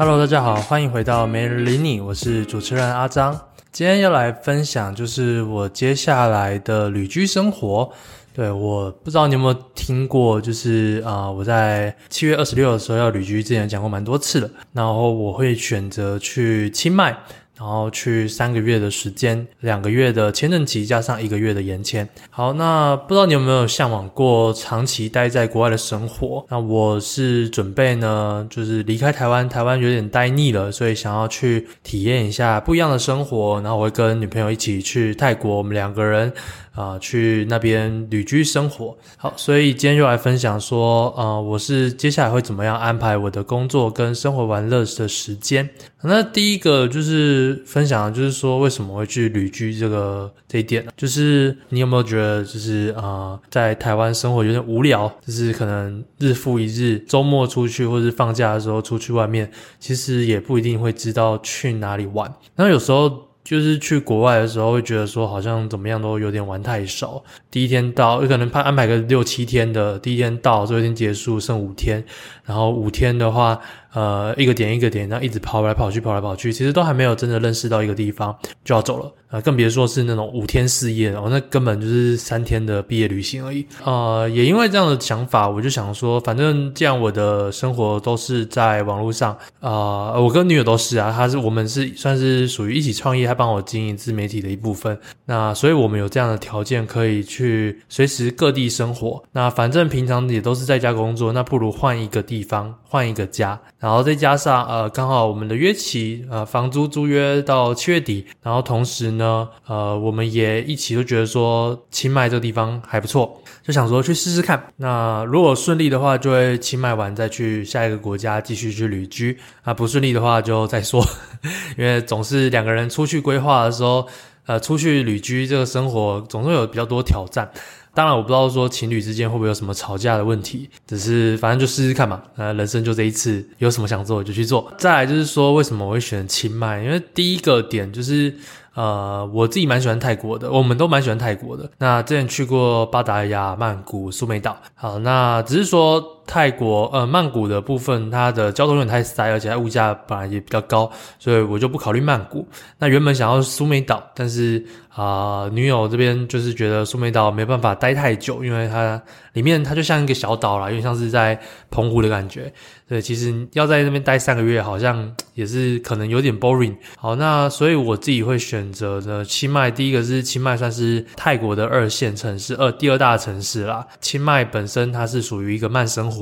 Hello，大家好，欢迎回到没人理你，我是主持人阿张。今天要来分享就是我接下来的旅居生活。对，我不知道你有没有听过，就是啊、我在七月二十六的时候要旅居，之前讲过蛮多次的。然后我会选择去清迈。然后去三个月的时间，两个月的签证期加上一个月的延签。好，那不知道你有没有向往过长期待在国外的生活？那我是准备呢，就是离开台湾，台湾有点待腻了，所以想要去体验一下不一样的生活。然后我会跟女朋友一起去泰国，我们两个人。啊，去那边旅居生活。好，所以今天就来分享说，呃，我是接下来会怎么样安排我的工作跟生活玩乐的时间。那第一个就是分享就是说，为什么会去旅居这个这一点呢？就是你有没有觉得，就是啊、在台湾生活有点无聊，就是可能日复一日，周末出去或是放假的时候出去外面，其实也不一定会知道去哪里玩。那有时候。就是去国外的时候，会觉得说好像怎么样都有点玩太少。第一天到，有可能怕安排个六七天的，第一天到，最后一天结束，剩五天。然后五天的话，呃，一个点一个点，然后一直跑来跑去，跑来跑去，其实都还没有真的认识到一个地方就要走了，呃，更别说是那种五天四夜，哦，那根本就是三天的毕业旅行而已。呃，也因为这样的想法，我就想说，反正既然我的生活都是在网络上，啊、呃，我跟女友都是啊，她是我们是算是属于一起创业，她帮我经营自媒体的一部分，那所以我们有这样的条件可以去随时各地生活。那反正平常也都是在家工作，那不如换一个地方，换一个家。然后再加上呃，刚好我们的约期呃，房租租约到七月底，然后同时呢，呃，我们也一起都觉得说清迈这个地方还不错，就想说去试试看。那如果顺利的话，就会清迈完再去下一个国家继续去旅居；那不顺利的话就再说，因为总是两个人出去规划的时候，呃，出去旅居这个生活总是有比较多挑战。当然，我不知道说情侣之间会不会有什么吵架的问题，只是反正就试试看嘛。呃，人生就这一次，有什么想做我就去做。再来就是说，为什么我会选清迈？因为第一个点就是，呃，我自己蛮喜欢泰国的，我们都蛮喜欢泰国的。那之前去过巴达雅、曼谷、苏梅岛，好，那只是说。泰国呃曼谷的部分，它的交通有点太塞，而且它物价本来也比较高，所以我就不考虑曼谷。那原本想要苏梅岛，但是啊、女友这边就是觉得苏梅岛没办法待太久，因为它里面它就像一个小岛啦，有点像是在澎湖的感觉。对，其实要在那边待三个月，好像也是可能有点 boring。好，那所以我自己会选择的清迈，第一个是清迈算是泰国的二线城市，二第二大城市啦。清迈本身它是属于一个慢生活。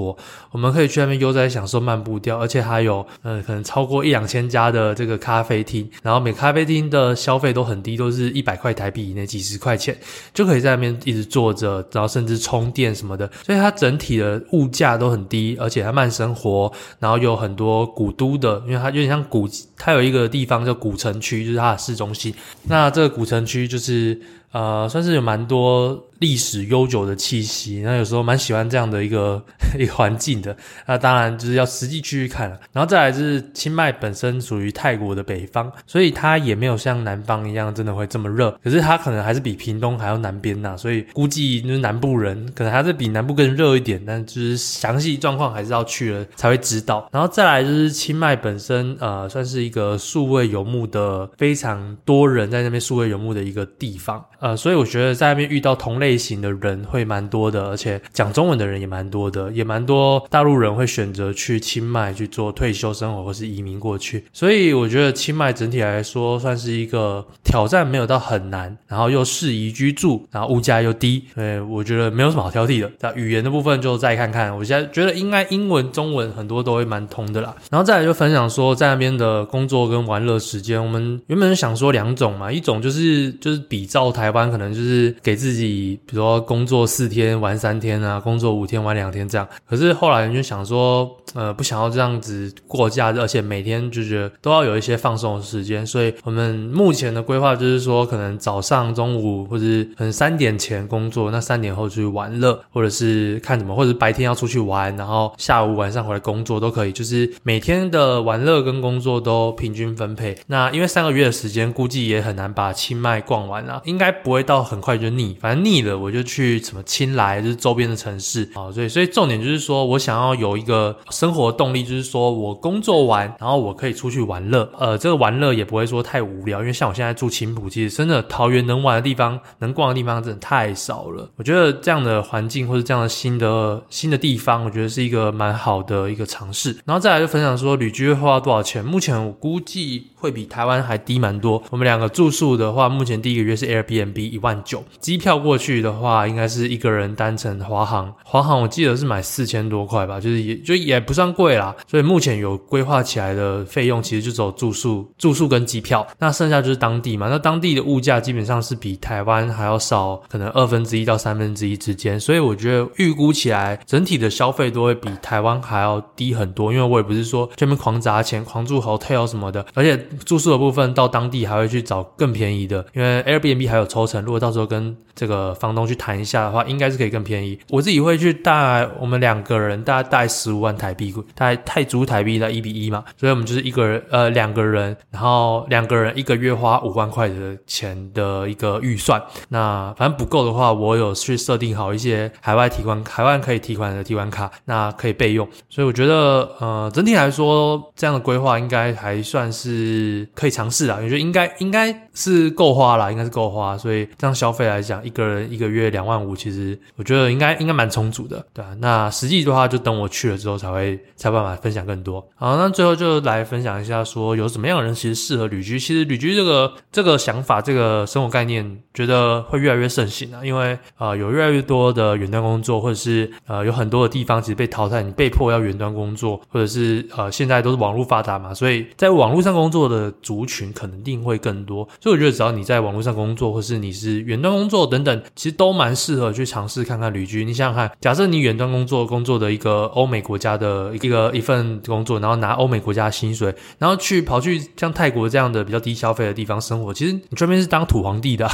我们可以去那边悠哉享受慢步调，而且还有嗯，可能超过一两千家的这个咖啡厅，然后每咖啡厅的消费都很低，都是一百块台币以内，几十块钱就可以在那边一直坐着，然后甚至充电什么的，所以它整体的物价都很低，而且它慢生活，然后有很多古都的，因为它有点像古，它有一个地方叫古城区，就是它的市中心，那这个古城区就是呃，算是有蛮多。历史悠久的气息，那有时候蛮喜欢这样的一个 一个环境的。那当然就是要实际去看了。然后再来就是清迈本身属于泰国的北方，所以它也没有像南方一样真的会这么热。可是它可能还是比屏东还要南边呐，所以估计就是南部人可能还是比南部更热一点。但就是详细状况还是要去了才会知道。然后再来就是清迈本身，呃，算是一个数位游牧的非常多人在那边数位游牧的一个地方。呃，所以我觉得在那边遇到同类。型的人会蛮多的，而且讲中文的人也蛮多的，也蛮多大陆人会选择去清迈去做退休生活，或是移民过去。所以我觉得清迈整体来说算是一个挑战，没有到很难，然后又适宜居住，然后物价又低，所以我觉得没有什么好挑剔的。那语言的部分就再看看，我现在觉得应该英文、中文很多都会蛮通的啦。然后再来就分享说，在那边的工作跟玩乐时间，我们原本想说两种嘛，一种就是就是比照台湾，可能就是给自己。比如说工作四天玩三天啊，工作五天玩两天这样。可是后来就想说，呃，不想要这样子过假日，而且每天就觉得都要有一些放松的时间。所以我们目前的规划就是说，可能早上、中午或者是可能三点前工作，那三点后出去玩乐，或者是看什么，或者白天要出去玩，然后下午晚上回来工作都可以。就是每天的玩乐跟工作都平均分配。那因为三个月的时间，估计也很难把清迈逛完啦，应该不会到很快就腻，反正腻了。我就去什么清莱，就是周边的城市啊，所以所以重点就是说我想要有一个生活动力，就是说我工作完，然后我可以出去玩乐，呃，这个玩乐也不会说太无聊，因为像我现在住青埔，其实真的桃园能玩的地方、能逛的地方真的太少了。我觉得这样的环境或者这样的新的新的地方，我觉得是一个蛮好的一个尝试。然后再来就分享说旅居会花多少钱，目前我估计会比台湾还低蛮多。我们两个住宿的话，目前第一个月是 Airbnb 一万九，机票过去的话，应该是一个人单程华航，华航我记得是买四千多块吧，就是也就也不算贵啦。所以目前有规划起来的费用，其实就只有住宿、住宿跟机票，那剩下就是当地嘛。那当地的物价基本上是比台湾还要少，可能二分之一到三分之一之间。所以我觉得预估起来，整体的消费都会比台湾还要低很多。因为我也不是说这边狂砸钱、狂住 hotel 什么的，而且住宿的部分到当地还会去找更便宜的，因为 Airbnb 还有抽成。如果到时候跟这个房东去谈一下的话，应该是可以更便宜。我自己会去带我们两个人，大概带十五万台币，大概泰铢台币在一比一嘛，所以我们就是一个人呃两个人，然后两个人一个月花五万块的钱的一个预算。那反正不够的话，我有去设定好一些海外提款、海外可以提款的提款卡，那可以备用。所以我觉得呃整体来说，这样的规划应该还算是可以尝试啊。我觉得应该应该是够花啦，应该是够花。所以这样消费来讲，一个人一个月两万五，其实我觉得应该应该蛮充足的，对啊，那实际的话，就等我去了之后才会才办法分享更多。好，那最后就来分享一下，说有什么样的人其实适合旅居。其实旅居这个这个想法，这个生活概念，觉得会越来越盛行啊。因为啊、呃，有越来越多的远端工作，或者是呃有很多的地方其实被淘汰，你被迫要远端工作，或者是呃现在都是网络发达嘛，所以在网络上工作的族群肯定会更多。所以我觉得只要你在网络上工作，或是你是远端工作等等，其实都蛮适合去尝试看看旅居。你想想看，假设你远端工作工作的一个欧美国家的一个一份工作，然后拿欧美国家的薪水，然后去跑去像泰国这样的比较低消费的地方生活，其实你这边是当土皇帝的，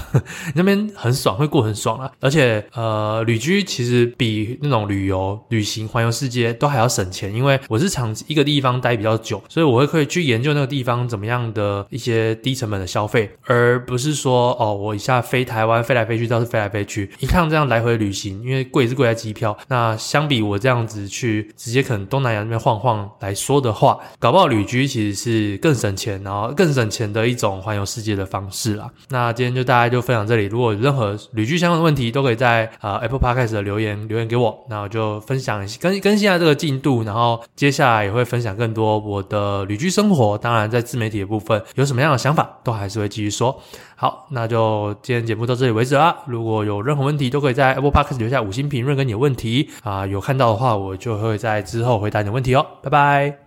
你 那边很爽，会过很爽啊。而且呃，旅居其实比那种旅游、旅行、环游世界都还要省钱，因为我是长一个地方待比较久，所以我会可以去研究那个地方怎么样的一些低成本的消费，而不是说哦，我一下飞台湾飞来飞去倒是飞来飞去，一趟这样来回旅行，因为贵是贵在机票，那相比我这样子去直接可能东南亚那边晃晃来说的话，搞不好旅居其实是更省钱，然后更省钱的一种环游世界的方式啦。那今天就大家就分享这里，如果有任何旅居相关的问题，都可以在呃 Apple Podcast 的留言留言给我，那我就分享更更新一下这个进度，然后接下来也会分享更多我的旅居生活。当然，在自媒体的部分有什么样的想法，都还是会继续说。好，那就今天节目到这里为止啦。如果有任何问题，都可以在 Apple Podcast 留下五星评论跟你的问题啊，有看到的话，我就会在之后回答你的问题哦。拜拜。